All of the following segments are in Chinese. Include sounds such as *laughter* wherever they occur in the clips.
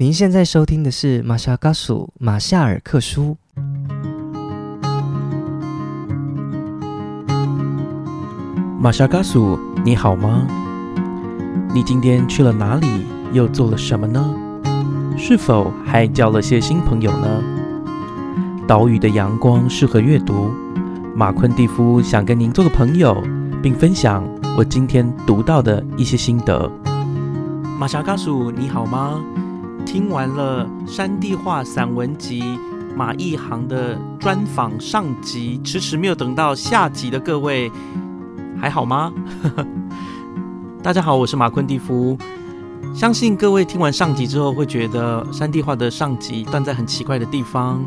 您现在收听的是马夏嘎苏马夏尔克书。马夏嘎苏，你好吗？你今天去了哪里？又做了什么呢？是否还交了些新朋友呢？岛屿的阳光适合阅读。马昆蒂夫想跟您做个朋友，并分享我今天读到的一些心得。马夏嘎苏，你好吗？听完了山地画散文集马一航的专访上集，迟迟没有等到下集的各位，还好吗？*laughs* 大家好，我是马昆蒂夫。相信各位听完上集之后，会觉得山地画的上集断在很奇怪的地方。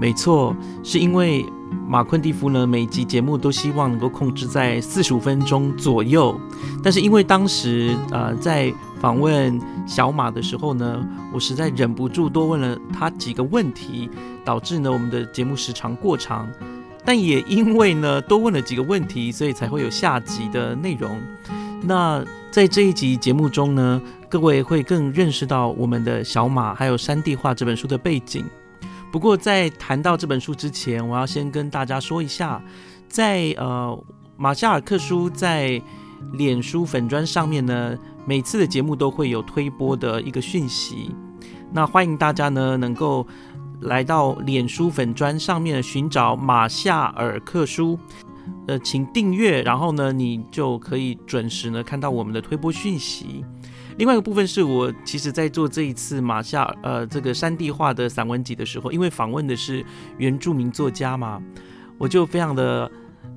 没错，是因为马昆蒂夫呢，每集节目都希望能够控制在四十五分钟左右，但是因为当时呃在访问小马的时候呢，我实在忍不住多问了他几个问题，导致呢我们的节目时长过长。但也因为呢多问了几个问题，所以才会有下集的内容。那在这一集节目中呢，各位会更认识到我们的小马还有《山地画》这本书的背景。不过在谈到这本书之前，我要先跟大家说一下，在呃马夏尔克书在脸书粉砖上面呢，每次的节目都会有推播的一个讯息。那欢迎大家呢能够来到脸书粉砖上面寻找马夏尔克书。呃，请订阅，然后呢，你就可以准时呢看到我们的推播讯息。另外一个部分是我其实在做这一次马夏呃这个山地画的散文集的时候，因为访问的是原住民作家嘛，我就非常的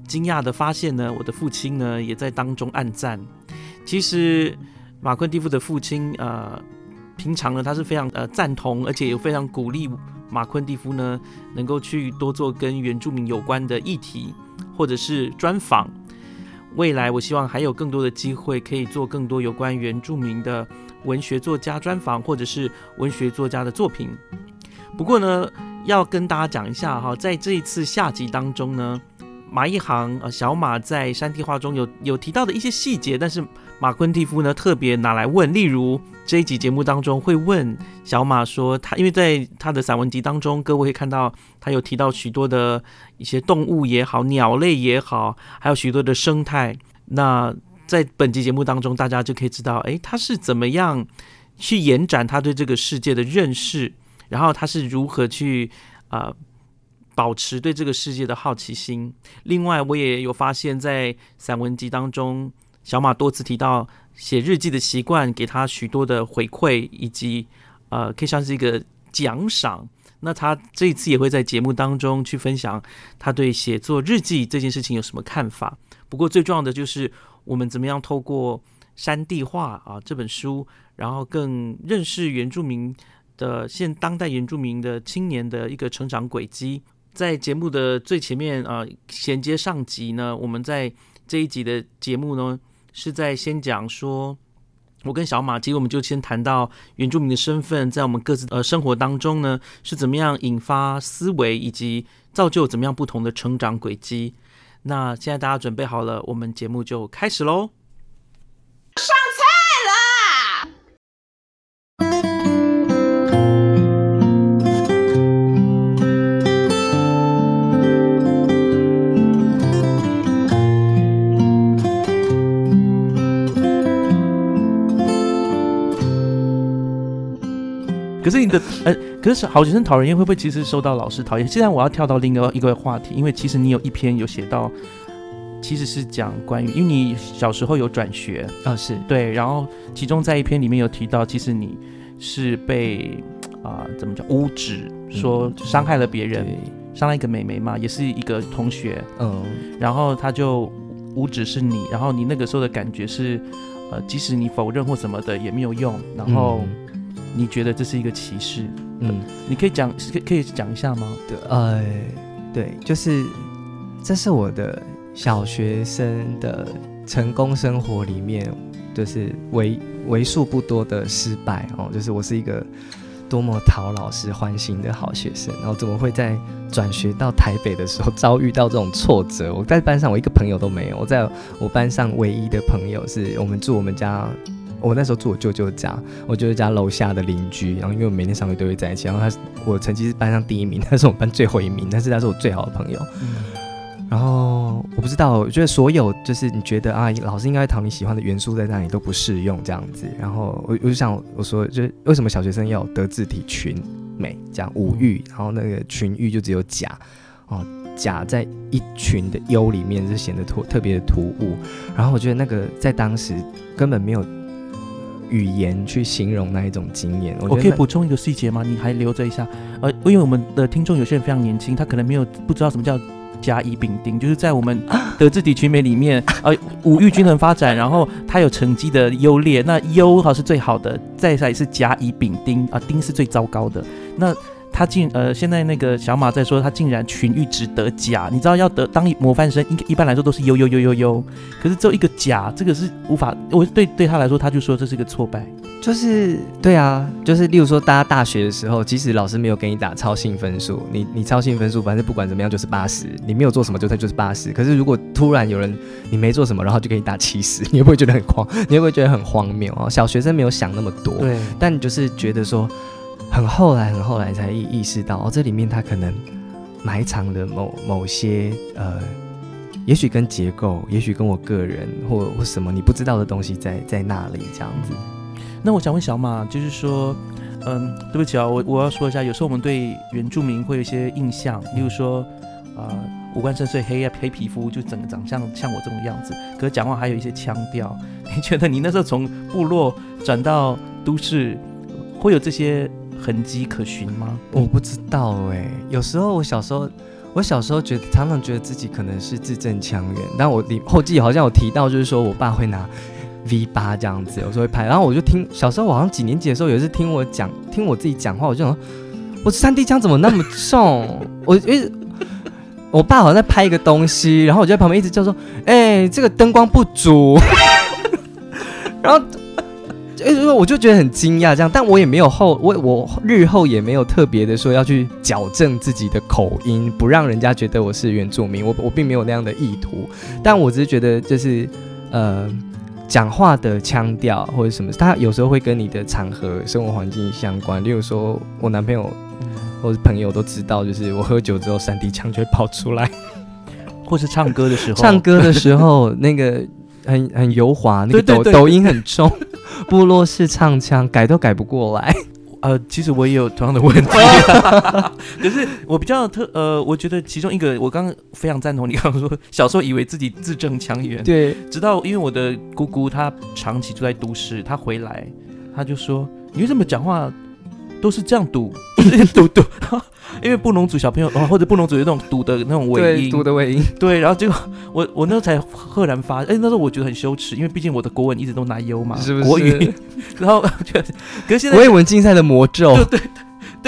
惊讶的发现呢，我的父亲呢也在当中暗赞。其实马昆蒂夫的父亲呃，平常呢他是非常呃赞同，而且也非常鼓励马昆蒂夫呢能够去多做跟原住民有关的议题。或者是专访，未来我希望还有更多的机会可以做更多有关原住民的文学作家专访，或者是文学作家的作品。不过呢，要跟大家讲一下哈，在这一次下集当中呢。马一航呃，小马在山地画中有有提到的一些细节，但是马昆蒂夫呢特别拿来问，例如这一集节目当中会问小马说，他因为在他的散文集当中，各位会看到他有提到许多的一些动物也好，鸟类也好，还有许多的生态。那在本集节目当中，大家就可以知道，诶，他是怎么样去延展他对这个世界的认识，然后他是如何去啊。保持对这个世界的好奇心。另外，我也有发现，在散文集当中，小马多次提到写日记的习惯，给他许多的回馈，以及呃，可以像是一个奖赏。那他这一次也会在节目当中去分享他对写作日记这件事情有什么看法。不过，最重要的就是我们怎么样透过山地画啊这本书，然后更认识原住民的现当代原住民的青年的一个成长轨迹。在节目的最前面啊，衔接上集呢，我们在这一集的节目呢，是在先讲说，我跟小马，其实我们就先谈到原住民的身份，在我们各自呃生活当中呢，是怎么样引发思维，以及造就怎么样不同的成长轨迹。那现在大家准备好了，我们节目就开始喽。可是你的 *laughs* 呃，可是好学生讨人厌会不会其实受到老师讨厌？现在我要跳到另一个一个话题，因为其实你有一篇有写到，其实是讲关于，因为你小时候有转学啊，是对，然后其中在一篇里面有提到，其实你是被啊怎么讲污指，说伤害了别人，伤害一个美眉嘛，也是一个同学，嗯，然后他就污指是你，然后你那个时候的感觉是，呃，即使你否认或什么的也没有用，然后。你觉得这是一个歧视？嗯，你可以讲，可可以讲一下吗？对，呃，对，就是这是我的小学生的成功生活里面，就是为为数不多的失败哦。就是我是一个多么讨老师欢心的好学生，然后怎么会在转学到台北的时候遭遇到这种挫折？我在班上我一个朋友都没有，我在我班上唯一的朋友是我们住我们家。我那时候住我舅舅家，我舅舅家楼下的邻居，然后因为我每天上学都会在一起，然后他我成绩是班上第一名，*laughs* 他是我们班最后一名，但是他是我最好的朋友。然后我不知道，我觉得所有就是你觉得啊，老师应该讨你喜欢的元素在那里都不适用这样子。然后我我就想我说，就是为什么小学生要有德智体群美这样五育，然后那个群育就只有甲哦，甲在一群的优里面是显得特特别的突兀。然后我觉得那个在当时根本没有语言去形容那一种经验。我可以补充一个细节吗？你还留着一下。呃，因为我们的听众有些人非常年轻，他可能没有不知道什么叫。甲乙丙丁，就是在我们德智体群美里面，*laughs* 呃，五育均衡发展，然后它有成绩的优劣，那优哈是最好的，再来是甲乙丙丁啊，丁是最糟糕的。那他竟呃，现在那个小马在说，他竟然群育只得甲，你知道要得当模范生，应一般来说都是优优优优优，可是只有一个甲，这个是无法，我对对他来说，他就说这是一个挫败。就是对啊，就是例如说，大家大学的时候，即使老师没有给你打超性分数，你你超性分数，反正不管怎么样就是八十，你没有做什么就它就是八十。可是如果突然有人你没做什么，然后就给你打七十，*laughs* 你会不会觉得很慌？你会不会觉得很荒谬哦？小学生没有想那么多，对，但你就是觉得说，很后来很后来才意意识到，哦，这里面它可能埋藏了某某些呃，也许跟结构，也许跟我个人或或什么你不知道的东西在在那里这样子。那我想问小马，就是说，嗯，对不起啊，我我要说一下，有时候我们对原住民会有一些印象，例如说，啊，五官深邃、黑黑皮肤，就整个长相像我这种样子，可是讲话还有一些腔调。*laughs* 你觉得你那时候从部落转到都市，会有这些痕迹可循吗？我不知道哎，有时候我小时候，我小时候觉得常常觉得自己可能是字正腔圆，但我里后记好像有提到，就是说我爸会拿。V 八这样子，有时候会拍，然后我就听小时候，好像几年级的时候，有一次听我讲，听我自己讲话，我就想，我三 D 枪怎么那么重？*laughs* 我一直，我爸好像在拍一个东西，然后我就在旁边一直叫说，哎，这个灯光不足，*laughs* 然后，哎，我就觉得很惊讶，这样，但我也没有后，我我日后也没有特别的说要去矫正自己的口音，不让人家觉得我是原住民，我我并没有那样的意图，但我只是觉得就是，呃。讲话的腔调或者什么，他有时候会跟你的场合、生活环境相关。例如说，我男朋友或者朋友都知道，就是我喝酒之后，三 D 腔就会跑出来，*laughs* 或是唱歌的时候，唱歌的时候那个很很油滑，那个抖抖音很重，*laughs* 部落式唱腔改都改不过来。*laughs* 呃，其实我也有同样的问题，*laughs* 可是我比较特呃，我觉得其中一个，我刚刚非常赞同你刚刚说，小时候以为自己字正腔圆，对，直到因为我的姑姑她长期住在都市，她回来，她就说，你为什么讲话？都是这样读，*laughs* 读读，*laughs* 因为布农族小朋友哦，或者布农族有那种读的那种尾音，读的尾音，*laughs* 对，然后结果我我那时候才赫然发，哎，那时候我觉得很羞耻，因为毕竟我的国文一直都拿优嘛，是不是？国语，然后就，可是现在国语文竞赛的魔咒，对。对，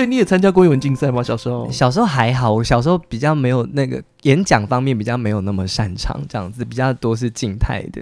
你也参加过语文竞赛吗？小时候，小时候还好，我小时候比较没有那个演讲方面比较没有那么擅长，这样子比较多是静态的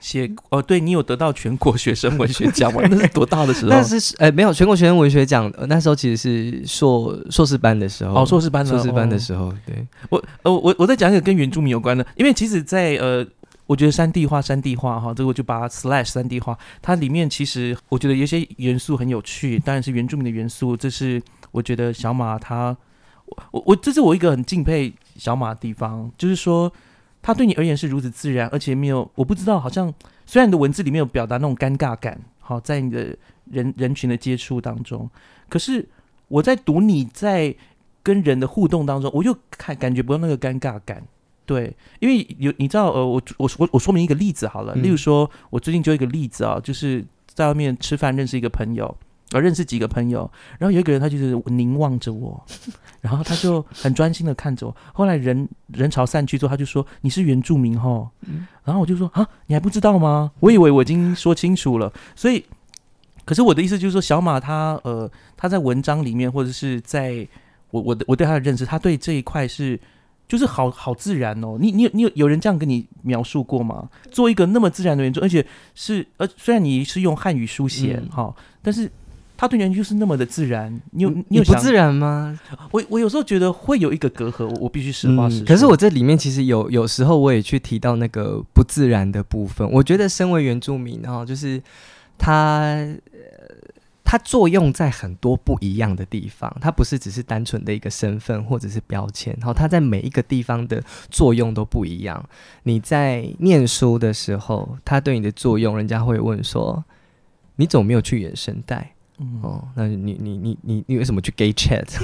写。哦，对你有得到全国学生文学奖吗？那是多大的时候？*laughs* 那是呃，没有全国学生文学奖，那时候其实是硕硕士班的时候。哦，硕士班，硕士班的时候，对我呃，我我再讲一个跟原住民有关的，因为其实，在呃。我觉得山地化，山地化哈，这个我就把它 slash 山地化。它里面其实我觉得有些元素很有趣，当然是原住民的元素。这是我觉得小马他，我我，这是我一个很敬佩小马的地方，就是说他对你而言是如此自然，而且没有我不知道，好像虽然你的文字里面有表达那种尴尬感，好在你的人人群的接触当中，可是我在读你在跟人的互动当中，我又看感觉不到那个尴尬感。对，因为有你知道，呃，我我我我说明一个例子好了，例如说，我最近就一个例子啊，就是在外面吃饭认识一个朋友，呃，认识几个朋友，然后有一个人他就是凝望着我，*laughs* 然后他就很专心的看着我，*laughs* 后来人人潮散去之后，他就说你是原住民哈，然后我就说啊，你还不知道吗？我以为我已经说清楚了，所以，可是我的意思就是说，小马他呃他在文章里面或者是在我我的我对他的认识，他对这一块是。就是好好自然哦，你你有你有有人这样跟你描述过吗？做一个那么自然的原著，而且是呃，虽然你是用汉语书写哈，但是他对人就是那么的自然。你有你有不自然吗？我我有时候觉得会有一个隔阂，我必须实话实说。可是我这里面其实有有时候我也去提到那个不自然的部分。我觉得身为原住民，然后就是它它作用在很多不一样的地方，它不是只是单纯的一个身份或者是标签，然后它在每一个地方的作用都不一样。你在念书的时候，它对你的作用，人家会问说，你怎么没有去原声带？哦，那你你你你你为什么去 gay chat？*laughs*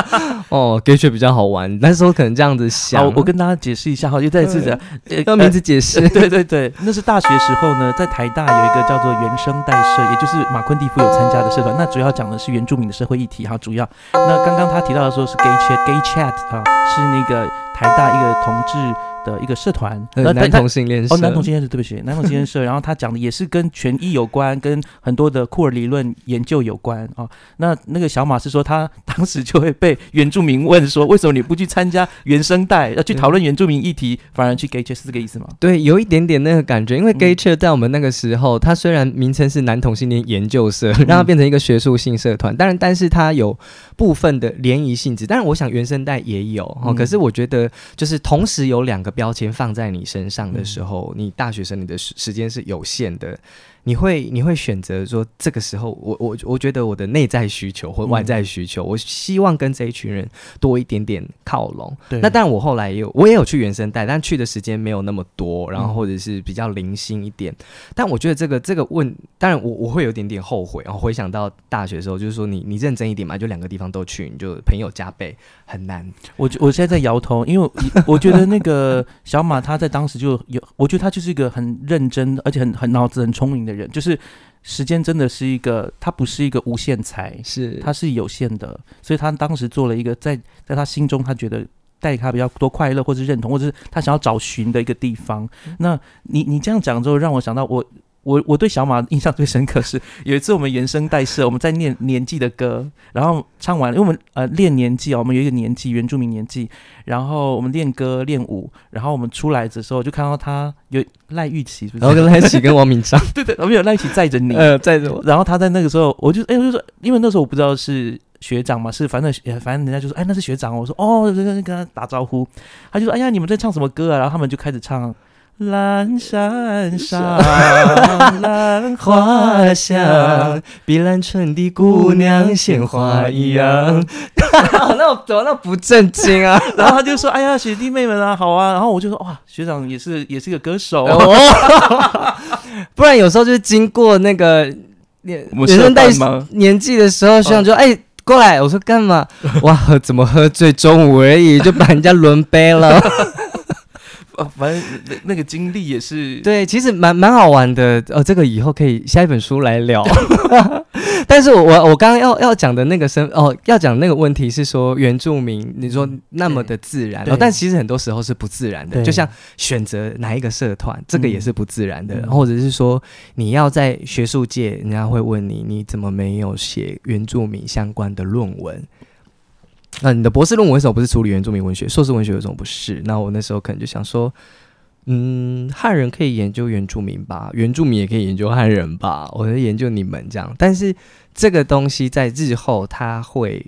*laughs* 哦，gay chat 比较好玩，那时候可能这样子想。我跟大家解释一下哈，就再次的用名字解释。*laughs* 对对对，那是大学时候呢，在台大有一个叫做原生代社，也就是马昆蒂夫有参加的社团。那主要讲的是原住民的社会议题哈，主要。那刚刚他提到的时候是 gay chat，gay chat 啊，是那个台大一个同志。的一个社团，呃男同性恋社哦，男同性恋社，对不起，男同性恋社。*laughs* 然后他讲的也是跟权益有关，跟很多的库尔理论研究有关哦。那那个小马是说，他 *laughs* 当时就会被原住民问说，为什么你不去参加原声带，要去讨论原住民议题，反而去 gay chat 是这个意思吗？对，有一点点那个感觉，因为 gay chat 在我们那个时候，它虽然名称是男同性恋研究社，让它变成一个学术性社团，当然，但是它有部分的联谊性质。但是，我想原声带也有哦。可是我觉得，就是同时有两个标签放在你身上的时候，你大学生你的时时间是有限的。你会你会选择说这个时候，我我我觉得我的内在需求或外在需求，我希望跟这一群人多一点点靠拢。对，那但我后来也有我也有去原生带，但去的时间没有那么多，然后或者是比较零星一点。但我觉得这个这个问，当然我我会有点点后悔。然后回想到大学的时候，就是说你你认真一点嘛，就两个地方都去，你就朋友加倍，很难。我我现在在摇头，因为 *laughs* 我觉得那个小马他在当时就有，我觉得他就是一个很认真，而且很很脑子很聪明的。人就是时间真的是一个，它不是一个无限财，是它是有限的，所以他当时做了一个在在他心中他觉得带给他比较多快乐或是认同，或者是他想要找寻的一个地方。那你你这样讲之后，让我想到我。我我对小马印象最深刻是有一次我们原声带社，我们在念年纪的歌，然后唱完，因为我们呃练年纪啊，我们有一个年纪原住民年纪，然后我们练歌练舞，然后我们出来的时候就看到他有赖玉琪，然后跟赖玉琪跟王敏章，*laughs* 对对，我们有赖玉琪载着你，*laughs* 呃载着我，*laughs* 然后他在那个时候，我就哎我就说，因为那时候我不知道是学长嘛，是反正反正人家就说哎那是学长，我说哦跟跟他打招呼，他就说哎呀你们在唱什么歌啊？然后他们就开始唱。蓝山上，兰花香，碧兰春的姑娘鲜花一样。那我怎么那不正经啊？*laughs* 然后他就说：“哎呀，学弟妹们啊，好啊。”然后我就说：“哇，学长也是也是个歌手哦。*laughs* ”不然有时候就是经过那个年年生代年纪的时候，学长就哎过来，我说干嘛？哇，怎么喝醉？中午而已就把人家轮杯了。*laughs* 哦，反正那那个经历也是对，其实蛮蛮好玩的。呃，这个以后可以下一本书来聊。*laughs* 但是我我刚刚要要讲的那个身哦，要讲那个问题是说原住民，你说那么的自然，但其实很多时候是不自然的。就像选择哪一个社团，这个也是不自然的。或者是说你要在学术界，人家会问你，你怎么没有写原住民相关的论文？那你的博士论文为什么不是处理原住民文学？硕士文学为什么不是？那我那时候可能就想说，嗯，汉人可以研究原住民吧，原住民也可以研究汉人吧，我在研究你们这样。但是这个东西在日后，它会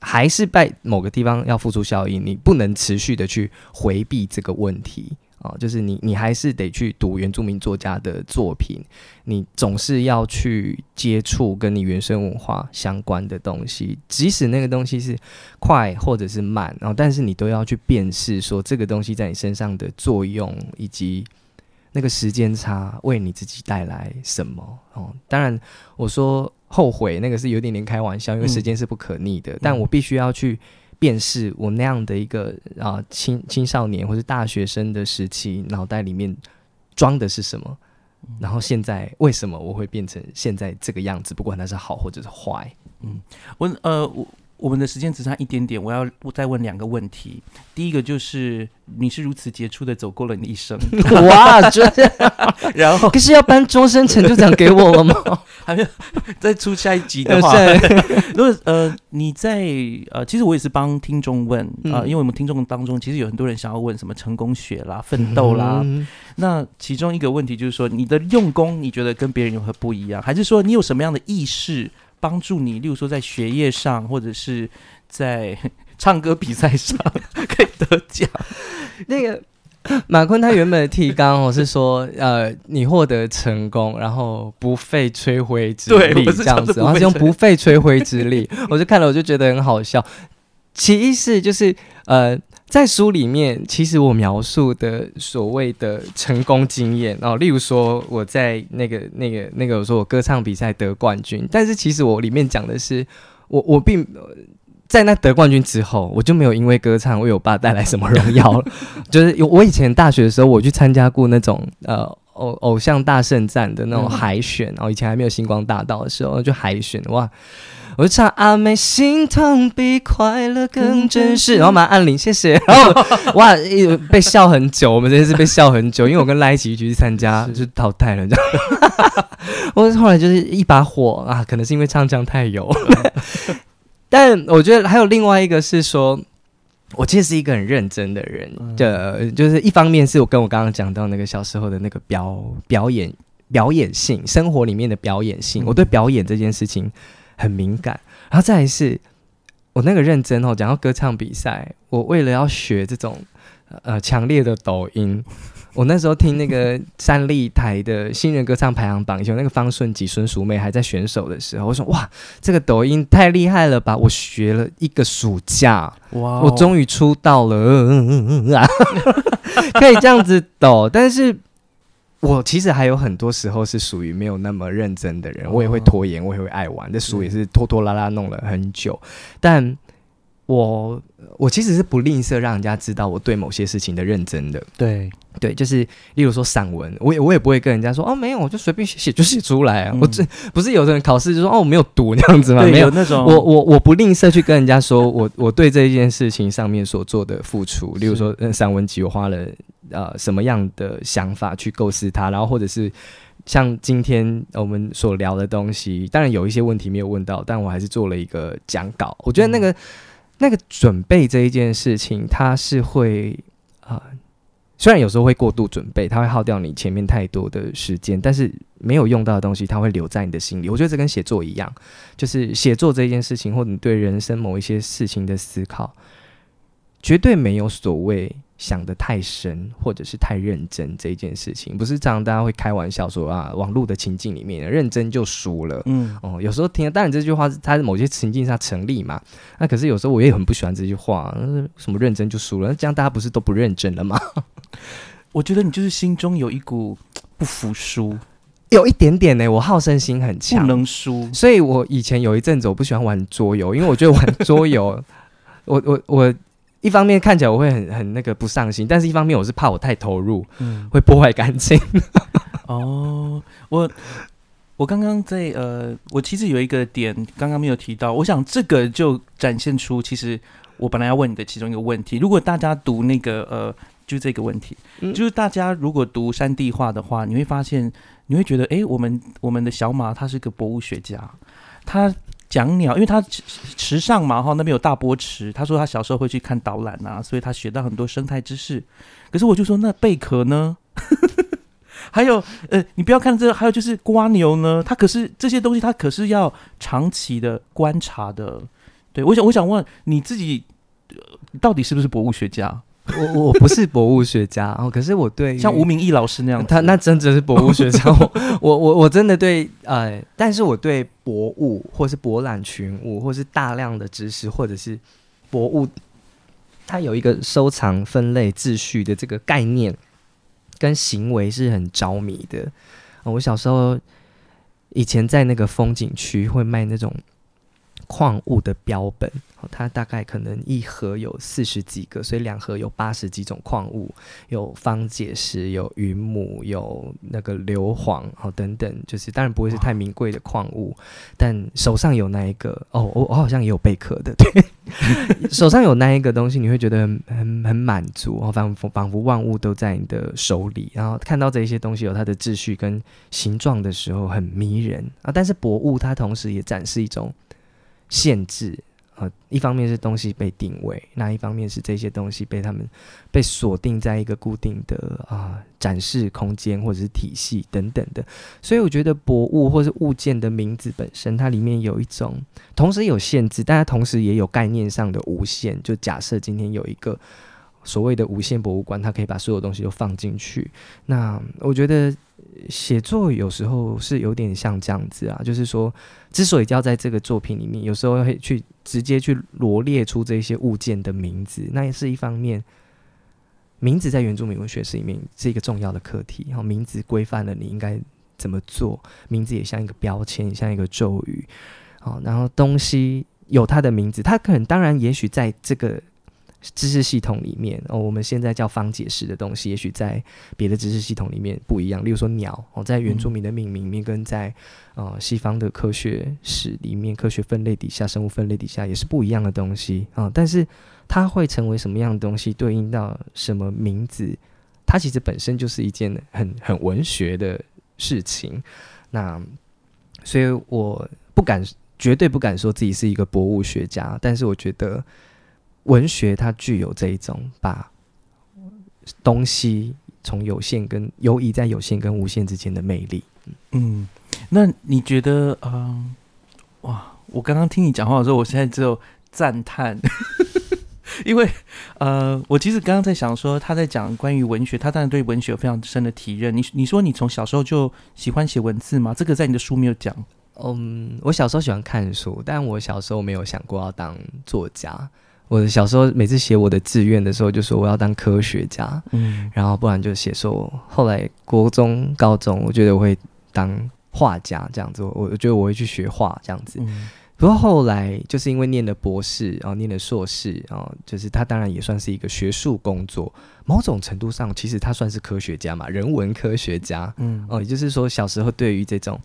还是在某个地方要付出效应，你不能持续的去回避这个问题。啊，就是你，你还是得去读原住民作家的作品，你总是要去接触跟你原生文化相关的东西，即使那个东西是快或者是慢，然后但是你都要去辨识说这个东西在你身上的作用，以及那个时间差为你自己带来什么。哦，当然我说后悔那个是有点点开玩笑，因为时间是不可逆的，但我必须要去。辨识我那样的一个啊青青少年或是大学生的时期，脑袋里面装的是什么？然后现在为什么我会变成现在这个样子？不管它是好或者是坏，嗯，我呃我。我们的时间只差一点点，我要再问两个问题。第一个就是你是如此杰出的走过了你一生，*laughs* 哇，真的。*laughs* 然后可是要颁终身成就奖给我了吗？还没有再出下一集的话，*laughs* 如果呃你在呃，其实我也是帮听众问啊，因为我们听众当中其实有很多人想要问什么成功学啦、奋斗啦。那其中一个问题就是说，你的用功你觉得跟别人有何不一样？还是说你有什么样的意识？帮助你，例如说在学业上，或者是在 *laughs* 唱歌比赛上可以得奖。那个 *coughs* 马坤他原本的提纲哦是说，呃，你获得成功，然后不费吹灰之力这样子，然后用不费吹灰之力，我就看了我就觉得很好笑。其一是就是呃，在书里面，其实我描述的所谓的成功经验哦，例如说我在那个那个那个我说我歌唱比赛得冠军，但是其实我里面讲的是我我并。在那得冠军之后，我就没有因为歌唱为我爸带来什么荣耀了。就是我以前大学的时候，我去参加过那种呃偶偶像大圣战的那种海选，然后以前还没有星光大道的时候就海选哇，我就唱阿妹心痛比快乐更真实，然后马按铃谢谢，然后 *laughs* 哇被笑很久，我们真的是被笑很久，因为我跟赖一起去参加就淘汰了，这样。*laughs* 我后来就是一把火啊，可能是因为唱腔太油。*laughs* 但我觉得还有另外一个是说，我其实是一个很认真的人的，就是一方面是我跟我刚刚讲到那个小时候的那个表表演表演性，生活里面的表演性，我对表演这件事情很敏感。然后再来是我那个认真哦，讲到歌唱比赛，我为了要学这种呃强烈的抖音。*laughs* 我那时候听那个三立台的新人歌唱排行榜，以前那个方顺吉、孙淑妹还在选手的时候，我说哇，这个抖音太厉害了吧！我学了一个暑假，哇，我终于出道了，嗯嗯嗯嗯啊可以这样子抖。但是我其实还有很多时候是属于没有那么认真的人，我也会拖延，我也会爱玩，这书也是拖拖拉拉弄了很久，但。我我其实是不吝啬让人家知道我对某些事情的认真的，对对，就是例如说散文，我也我也不会跟人家说哦没有，我就随便写写就写出来啊。我这不是有的人考试就说哦我没有读那样子吗？没有那种，我我我不吝啬去跟人家说我我对这件事情上面所做的付出，例如说散文集我花了呃什么样的想法去构思它，然后或者是像今天我们所聊的东西，当然有一些问题没有问到，但我还是做了一个讲稿，我觉得那个。那个准备这一件事情，它是会啊，虽然有时候会过度准备，它会耗掉你前面太多的时间，但是没有用到的东西，它会留在你的心里。我觉得这跟写作一样，就是写作这件事情，或者你对人生某一些事情的思考，绝对没有所谓。想的太深，或者是太认真这一件事情，不是常常。大家会开玩笑说啊，网络的情境里面认真就输了。嗯，哦，有时候听，当然这句话它在某些情境下成立嘛。那可是有时候我也很不喜欢这句话，什么认真就输了，这样大家不是都不认真了吗？*laughs* 我觉得你就是心中有一股不服输，有一点点呢。我好胜心很强，不能输。所以我以前有一阵子我不喜欢玩桌游，因为我觉得玩桌游，我 *laughs* 我我。一方面看起来我会很很那个不上心，但是一方面我是怕我太投入，嗯，会破坏感情。*laughs* 哦，我我刚刚在呃，我其实有一个点刚刚没有提到，我想这个就展现出其实我本来要问你的其中一个问题。如果大家读那个呃，就这个问题，就是大家如果读山地画的话，你会发现你会觉得，哎，我们我们的小马他是个博物学家，他。讲鸟，因为他池上嘛哈，那边有大波池。他说他小时候会去看导览啊，所以他学到很多生态知识。可是我就说那贝壳呢？*laughs* 还有呃，你不要看这，还有就是瓜牛呢，它可是这些东西，它可是要长期的观察的。对我想，我想问你自己，到底是不是博物学家？我我不是博物学家哦，可是我对像吴明义老师那样，他那真的是博物学家。我我我真的对呃，但是我对博物或是博览群物，或是大量的知识，或者是博物，它有一个收藏、分类、秩序的这个概念跟行为是很着迷的。我小时候以前在那个风景区会卖那种。矿物的标本，它大概可能一盒有四十几个，所以两盒有八十几种矿物，有方解石，有云母，有那个硫磺，好等等，就是当然不会是太名贵的矿物，但手上有那一个哦，我我好像也有贝壳的，对，*laughs* 手上有那一个东西，你会觉得很很满足，哦，仿佛仿佛万物都在你的手里，然后看到这些东西有它的秩序跟形状的时候，很迷人啊。但是博物它同时也展示一种。限制啊，一方面是东西被定位，那一方面是这些东西被他们被锁定在一个固定的啊展示空间或者是体系等等的，所以我觉得博物或是物件的名字本身，它里面有一种同时有限制，但它同时也有概念上的无限。就假设今天有一个所谓的无限博物馆，它可以把所有东西都放进去。那我觉得写作有时候是有点像这样子啊，就是说，之所以要在这个作品里面，有时候会去直接去罗列出这些物件的名字，那也是一方面。名字在原住民文学史里面是一个重要的课题，然后名字规范了你应该怎么做，名字也像一个标签，像一个咒语，好，然后东西有它的名字，它可能当然也许在这个知识系统里面，哦，我们现在叫方解释的东西，也许在别的知识系统里面不一样，例如说鸟，哦，在原住民的命名里面跟在呃西方的科学史里面，科学分类底下，生物分类底下也是不一样的东西啊，但是。它会成为什么样的东西，对应到什么名字？它其实本身就是一件很很文学的事情。那所以我不敢，绝对不敢说自己是一个博物学家。但是我觉得文学它具有这一种把东西从有限跟游移在有限跟无限之间的魅力。嗯，那你觉得啊？哇！我刚刚听你讲话的时候，我现在只有赞叹。*laughs* 因为，呃，我其实刚刚在想说，他在讲关于文学，他当然对文学有非常深的体认。你你说你从小时候就喜欢写文字吗？这个在你的书没有讲。嗯，我小时候喜欢看书，但我小时候没有想过要当作家。我小时候每次写我的志愿的时候，就说我要当科学家，嗯，然后不然就写说后来国中、高中，我觉得我会当画家这样子。我我觉得我会去学画这样子。不过后来就是因为念了博士，然后念了硕士，然后就是他当然也算是一个学术工作，某种程度上其实他算是科学家嘛，人文科学家，嗯，哦，也就是说小时候对于这种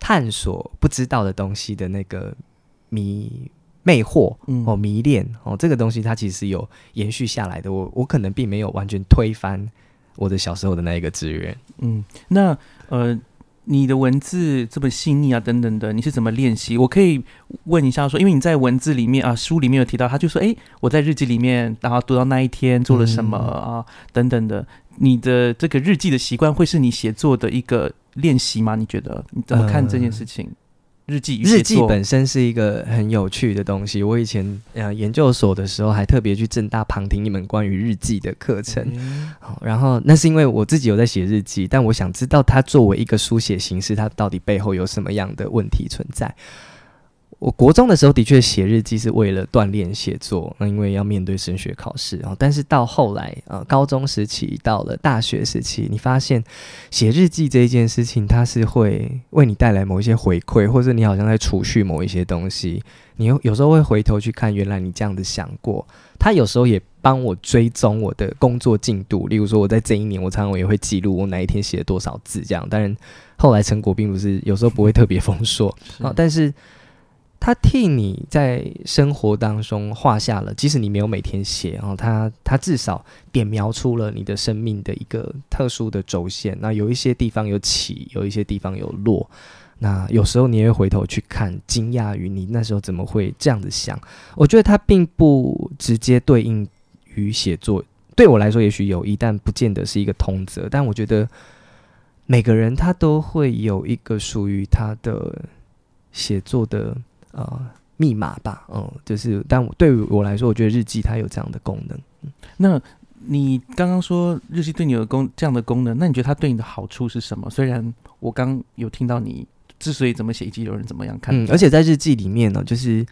探索不知道的东西的那个迷魅惑，哦，迷恋，哦，这个东西它其实有延续下来的。我我可能并没有完全推翻我的小时候的那一个志愿，嗯，那呃。你的文字这么细腻啊，等等的，你是怎么练习？我可以问一下，说，因为你在文字里面啊，书里面有提到，他就说，哎，我在日记里面，然后读到那一天做了什么啊，等等的。你的这个日记的习惯，会是你写作的一个练习吗？你觉得你怎么看这件事情？日记日记本身是一个很有趣的东西。我以前呃研究所的时候，还特别去正大旁听一门关于日记的课程。好，然后那是因为我自己有在写日记，但我想知道它作为一个书写形式，它到底背后有什么样的问题存在。我国中的时候的确写日记是为了锻炼写作，那因为要面对升学考试啊。但是到后来呃，高中时期到了大学时期，你发现写日记这一件事情，它是会为你带来某一些回馈，或者你好像在储蓄某一些东西。你有有时候会回头去看，原来你这样子想过。他有时候也帮我追踪我的工作进度，例如说我在这一年，我常常也会记录我哪一天写了多少字这样。当然后来成果并不是有时候不会特别丰硕啊，但是。他替你在生活当中画下了，即使你没有每天写，然后他他至少点描出了你的生命的一个特殊的轴线。那有一些地方有起，有一些地方有落。那有时候你也会回头去看，惊讶于你那时候怎么会这样子想。我觉得它并不直接对应于写作，对我来说也许有一，但不见得是一个通则。但我觉得每个人他都会有一个属于他的写作的。呃，密码吧，嗯，就是，但对于我来说，我觉得日记它有这样的功能。那你刚刚说日记对你有功这样的功能，那你觉得它对你的好处是什么？虽然我刚有听到你之所以怎么写以及，有人怎么样看，嗯，而且在日记里面呢，就是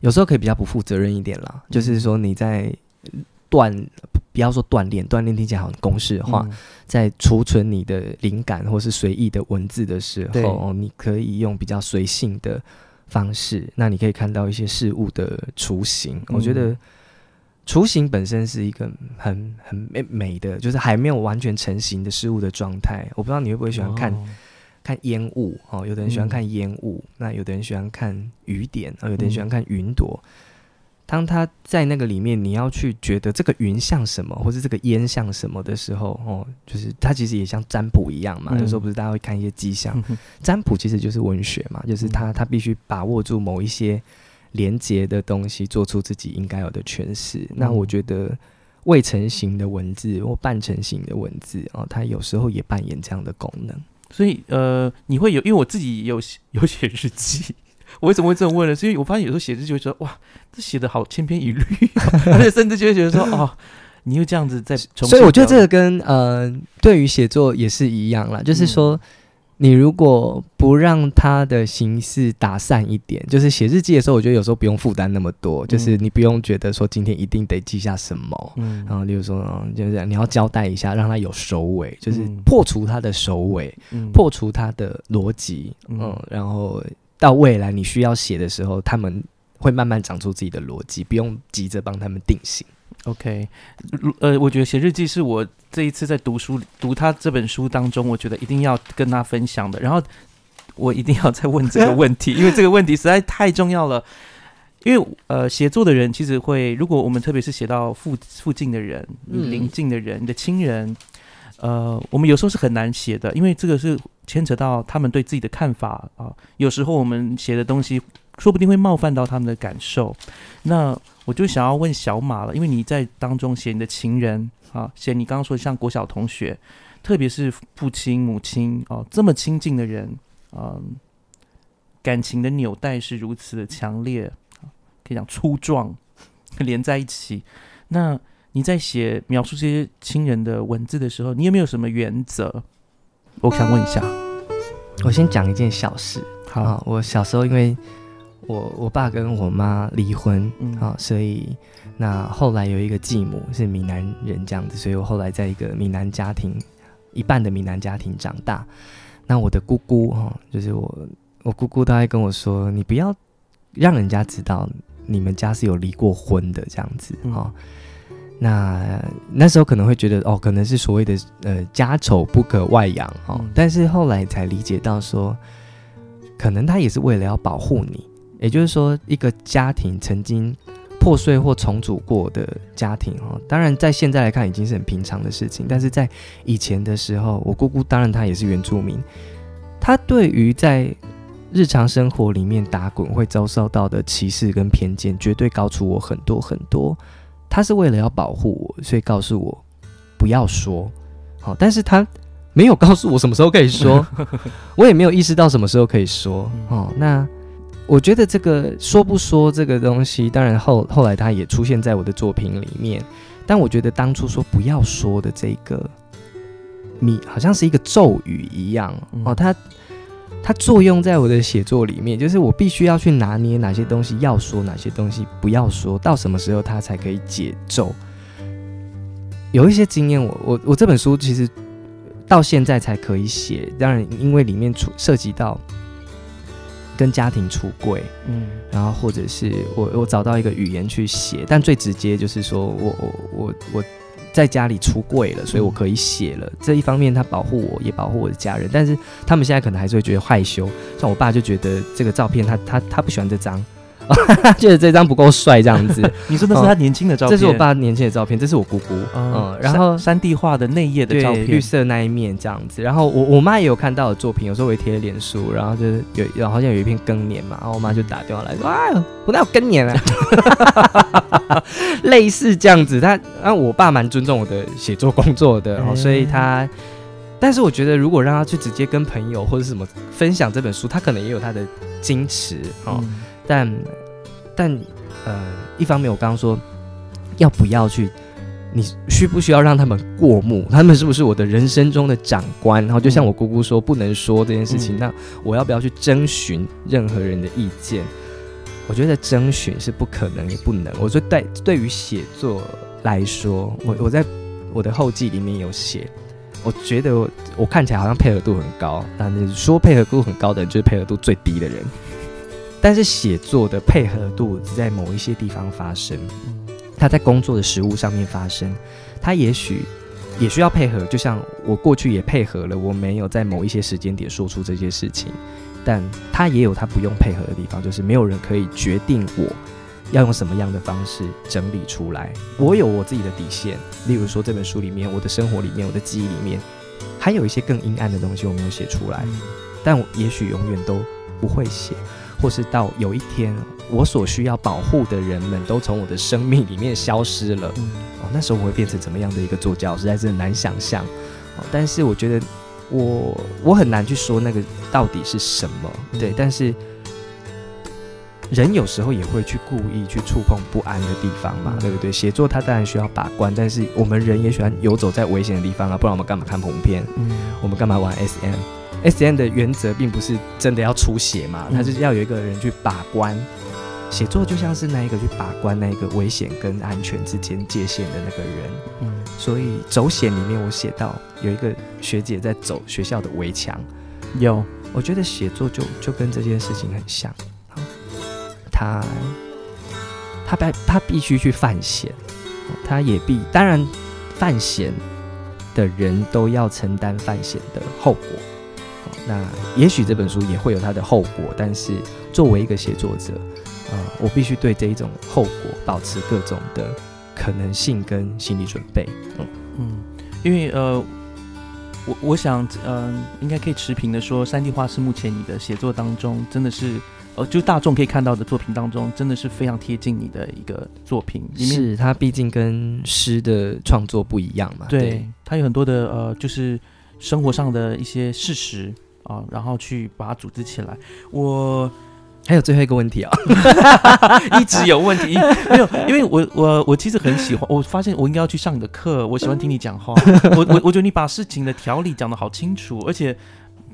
有时候可以比较不负责任一点啦，就是说你在锻，不要说锻炼，锻炼听起来好像公式化，在储存你的灵感或是随意的文字的时候，你可以用比较随性的。方式，那你可以看到一些事物的雏形。我觉得雏形本身是一个很很美美的，就是还没有完全成型的事物的状态。我不知道你会不会喜欢看看烟雾哦？有的人喜欢看烟雾，那有的人喜欢看雨点啊，有的人喜欢看云朵。当他在那个里面，你要去觉得这个云像什么，或是这个烟像什么的时候，哦，就是它其实也像占卜一样嘛。有时候不是大家会看一些迹象，占卜其实就是文学嘛，就是他他必须把握住某一些连接的东西，做出自己应该有的诠释。那我觉得未成型的文字或半成型的文字哦，它有时候也扮演这样的功能。所以呃，你会有，因为我自己有有写日记。我为什么会这么问呢？是因为我发现有时候写字就会说哇，这写的好千篇一律，*laughs* 而且甚至就会觉得说哦，你又这样子在，所以我觉得这个跟呃，对于写作也是一样啦，就是说。你如果不让他的形式打散一点，就是写日记的时候，我觉得有时候不用负担那么多，就是你不用觉得说今天一定得记下什么，嗯，然后例如说，就是你要交代一下，让他有首尾，就是破除他的首尾，破除他的逻辑，嗯，然后到未来你需要写的时候，他们会慢慢长出自己的逻辑，不用急着帮他们定型。OK，呃，我觉得写日记是我这一次在读书读他这本书当中，我觉得一定要跟他分享的。然后我一定要再问这个问题，因为这个问题实在太重要了。因为呃，写作的人其实会，如果我们特别是写到附附近的人、邻近的人、你的亲人，呃，我们有时候是很难写的，因为这个是牵扯到他们对自己的看法啊。有时候我们写的东西，说不定会冒犯到他们的感受。那我就想要问小马了，因为你在当中写你的情人啊，写你刚刚说像国小同学，特别是父亲、母亲哦，这么亲近的人，嗯，感情的纽带是如此的强烈，可以讲粗壮，*laughs* 连在一起。那你在写描述这些亲人的文字的时候，你有没有什么原则？我想问一下。我先讲一件小事。好，我小时候因为。我我爸跟我妈离婚啊，所以那后来有一个继母是闽南人这样子，所以我后来在一个闽南家庭，一半的闽南家庭长大。那我的姑姑哈，就是我我姑姑，她会跟我说：“你不要让人家知道你们家是有离过婚的这样子哈。那那时候可能会觉得哦，可能是所谓的呃家丑不可外扬哦，但是后来才理解到说，可能他也是为了要保护你。也就是说，一个家庭曾经破碎或重组过的家庭，哦，当然在现在来看已经是很平常的事情。但是在以前的时候，我姑姑当然她也是原住民，她对于在日常生活里面打滚会遭受到的歧视跟偏见，绝对高出我很多很多。她是为了要保护我，所以告诉我不要说，好，但是他没有告诉我什么时候可以说，*laughs* 我也没有意识到什么时候可以说，哦，那。我觉得这个说不说这个东西，当然后后来他也出现在我的作品里面，但我觉得当初说不要说的这个，你好像是一个咒语一样。哦，它它作用在我的写作里面，就是我必须要去拿捏哪些东西要说，哪些东西不要说到什么时候它才可以解咒。有一些经验，我我我这本书其实到现在才可以写，当然因为里面出涉及到。跟家庭出柜，嗯，然后或者是我我找到一个语言去写，但最直接就是说我我我我在家里出柜了，所以我可以写了。这一方面，他保护我，也保护我的家人，但是他们现在可能还是会觉得害羞。像我爸就觉得这个照片，他他他不喜欢这张。*laughs* 觉得这张不够帅，这样子。*laughs* 你说的是他年轻的照片？这是我爸年轻的照片，这是我姑姑。嗯，然后山地画的内页的照片，绿色那一面这样子。然后我我妈也有看到的作品，有时候会贴脸书，然后就是有，然后好像有一篇更年嘛，然后我妈就打电话来说：“啊，我哪有更年啊？” *laughs* 类似这样子。他，然后我爸蛮尊重我的写作工作的，所以他，但是我觉得如果让他去直接跟朋友或者什么分享这本书，他可能也有他的矜持哦。但，但，呃，一方面我刚刚说，要不要去？你需不需要让他们过目？他们是不是我的人生中的长官？然后就像我姑姑说，不能说这件事情。那我要不要去征询任何人的意见？我觉得征询是不可能也不能。我说，对，对于写作来说，我我在我的后记里面有写，我觉得我看起来好像配合度很高，但是说配合度很高的人，就是配合度最低的人。但是写作的配合度只在某一些地方发生，他在工作的实务上面发生，他也许也需要配合。就像我过去也配合了，我没有在某一些时间点说出这些事情，但他也有他不用配合的地方，就是没有人可以决定我要用什么样的方式整理出来。我有我自己的底线，例如说这本书里面，我的生活里面，我的记忆里面，还有一些更阴暗的东西我没有写出来，但我也许永远都不会写。或是到有一天，我所需要保护的人们都从我的生命里面消失了，哦，那时候我会变成怎么样的一个作家，实在是很难想象。哦，但是我觉得我我很难去说那个到底是什么，对。但是人有时候也会去故意去触碰不安的地方嘛，对不对？写作它当然需要把关，但是我们人也喜欢游走在危险的地方啊，不然我们干嘛看恐怖片？嗯，我们干嘛玩 SM？SM 的原则并不是真的要出血嘛，它就是要有一个人去把关。写作就像是那一个去把关那个危险跟安全之间界限的那个人。嗯，所以走险里面我写到有一个学姐在走学校的围墙，有，我觉得写作就就跟这件事情很像。他他必他必须去犯险，哦他也必当然犯险的人都要承担犯险的后果。好那也许这本书也会有它的后果，但是作为一个写作者，呃，我必须对这一种后果保持各种的可能性跟心理准备。嗯，嗯，因为呃，我我想，嗯、应该可以持平的说，三 D 画是目前你的写作当中真的是，呃，就大众可以看到的作品当中，真的是非常贴近你的一个作品。是它毕竟跟诗的创作不一样嘛。对，它有很多的呃，就是生活上的一些事实啊，然后去把它组织起来。我还有最后一个问题啊、*laughs* 一直有问题，没有，因为我我我其实很喜欢，我发现我应该要去上你的课，我喜欢听你讲话，*laughs* 我我我觉得你把事情的条理讲得好清楚，而且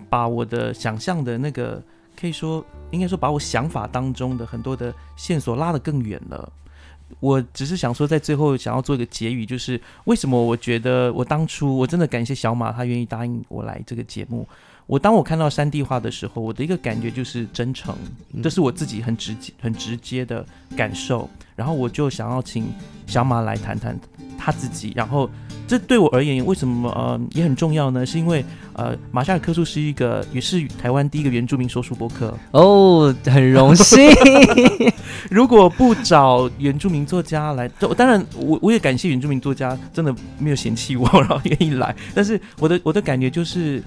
把我的想象的那个，可以说应该说把我想法当中的很多的线索拉得更远了。我只是想说，在最后想要做一个结语，就是为什么我觉得我当初我真的感谢小马，他愿意答应我来这个节目。我当我看到山地画的时候，我的一个感觉就是真诚，嗯这是我自己很直接、很直接的感受。然后我就想要请小马来谈谈他自己。然后这对我而言，为什么呃也很重要呢？是因为呃马夏尔科树是一个也是台湾第一个原住民说书博客。哦，很荣幸。*laughs* 如果不找原住民作家来，当当然我我也感谢原住民作家，真的没有嫌弃我，然后愿意来。但是我的我的感觉就是，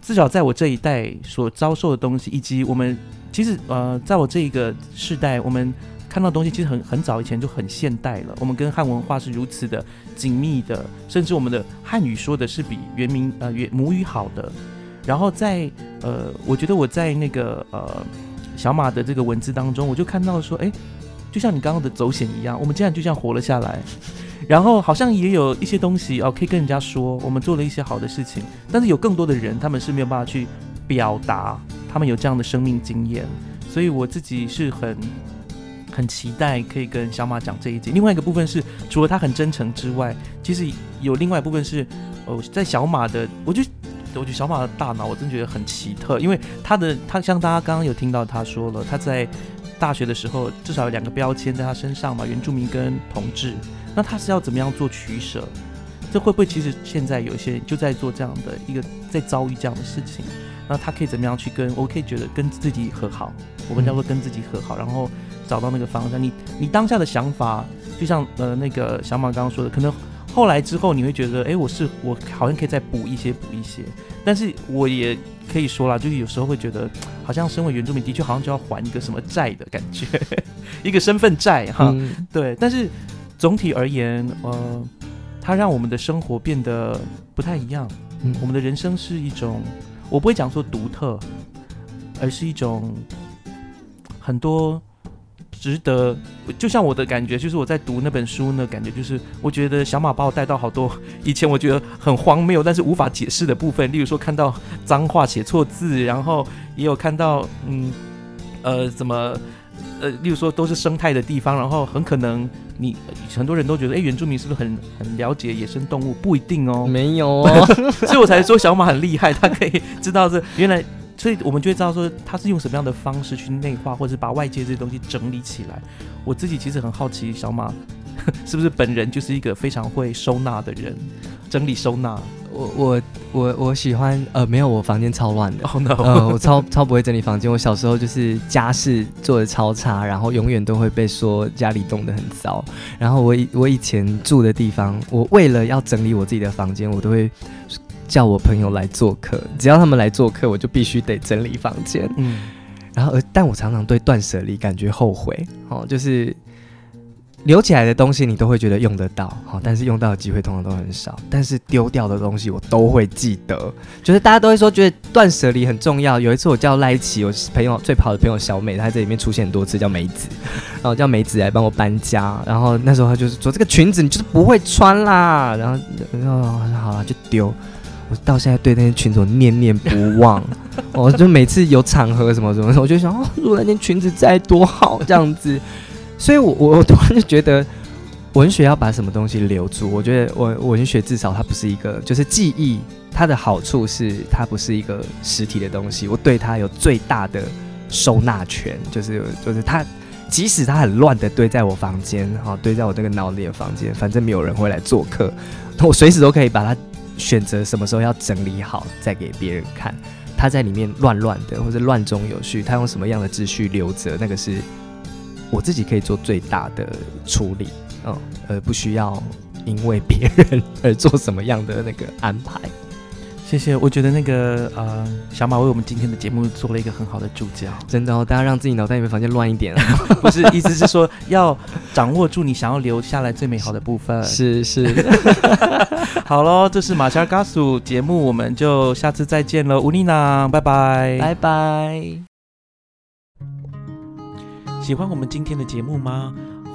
至少在我这一代所遭受的东西，以及我们其实呃，在我这一个世代，我们看到的东西其实很很早以前就很现代了。我们跟汉文化是如此的紧密的，甚至我们的汉语说的是比原名呃原母语好的。然后在呃，我觉得我在那个呃小马的这个文字当中，我就看到说，哎，就像你刚刚的走险一样，我们竟然就这样活了下来。*laughs* 然后好像也有一些东西哦，可以跟人家说，我们做了一些好的事情，但是有更多的人，他们是没有办法去表达他们有这样的生命经验，所以我自己是很很期待可以跟小马讲这一集。另外一个部分是，除了他很真诚之外，其实有另外一部分是，哦，在小马的，我就我觉得小马的大脑，我真觉得很奇特，因为他的他像大家刚刚有听到他说了，他在大学的时候至少有两个标签在他身上嘛，原住民跟同志，那他是要怎么样做取舍？这会不会其实现在有一些人就在做这样的一个在遭遇这样的事情？那他可以怎么样去跟我可以觉得跟自己和好，我们叫做跟自己和好，然后找到那个方向。你你当下的想法，就像呃那个小马刚刚说的，可能后来之后你会觉得，哎，我是我好像可以再补一些补一些，但是我也可以说啦，就是有时候会觉得，好像身为原住民的确好像就要还一个什么债的感觉，*laughs* 一个身份债哈。嗯对，但是总体而言，呃，它让我们的生活变得不太一样。嗯我们的人生是一种，我不会讲说独特，而是一种很多值得。就像我的感觉，就是我在读那本书呢，感觉就是我觉得小马把我带到好多 *laughs* 以前我觉得很荒谬，但是无法解释的部分，例如说看到脏话写错字，然后也有看到嗯呃怎么。呃，例如说都是生态的地方，然后很可能你很多人都觉得，哎，原住民是不是很很了解野生动物？不一定哦。没有哦，*laughs* 所以我才说小马很厉害，他可以知道这原来，所以我们就会知道说他是用什么样的方式去内化，或者是把外界这些东西整理起来。我自己其实很好奇，小马 *laughs* 是不是本人就是一个非常会收纳的人，整理收纳。我我我我喜欢呃，没有，我房间超乱的。*laughs* Oh no！、呃，我超超不会整理房间。我小时候就是家事做的超差，然后永远都会被说家里弄得很糟。然后我以我以前住的地方，我为了要整理我自己的房间，我都会叫我朋友来做客。只要他们来做客，我就必须得整理房间。嗯然后，呃，但我常常对断舍离感觉后悔。哦，就是留起来的东西你都会觉得用得到，好，但是用到的机会通常都很少。但是丢掉的东西我都会记得，就是大家都会说觉得断舍离很重要。有一次我叫赖奇，我朋友最好的朋友小美，她在这里面出现很多次，叫梅子，然 *laughs* 后叫梅子来帮我搬家。然后那时候她就是说这个裙子你就是不会穿啦，然后然后好了就丢。我到现在对那件裙子我念念不忘，*laughs* 我就每次有场合什么什么，我就想哦，如果那件裙子在多好这样子。所以，我我我突然就觉得，文学要把什么东西留住？我觉得，我文学至少它不是一个，就是记忆。它的好处是，它不是一个实体的东西。我对它有最大的收纳权，就是就是它，即使它很乱的堆在我房间，哈，堆在我这个脑里的房间，反正没有人会来做客，我随时都可以把它选择什么时候要整理好，再给别人看。他在里面乱乱的，或者乱中有序，他用什么样的秩序留着，那个是。我自己可以做最大的处理，嗯，而不需要因为别人而做什么样的那个安排。谢谢，我觉得那个呃，小马为我们今天的节目做了一个很好的助教。真的哦，大家让自己脑袋里面房间乱一点，*laughs* 不是，意思是说要掌握住你想要留下来最美好的部分。是 *laughs* 是，*laughs* 好喽，这是马夏尔嘎苏节目，我们就下次再见了，乌丽娜，拜拜，拜拜。喜欢我们今天的节目吗？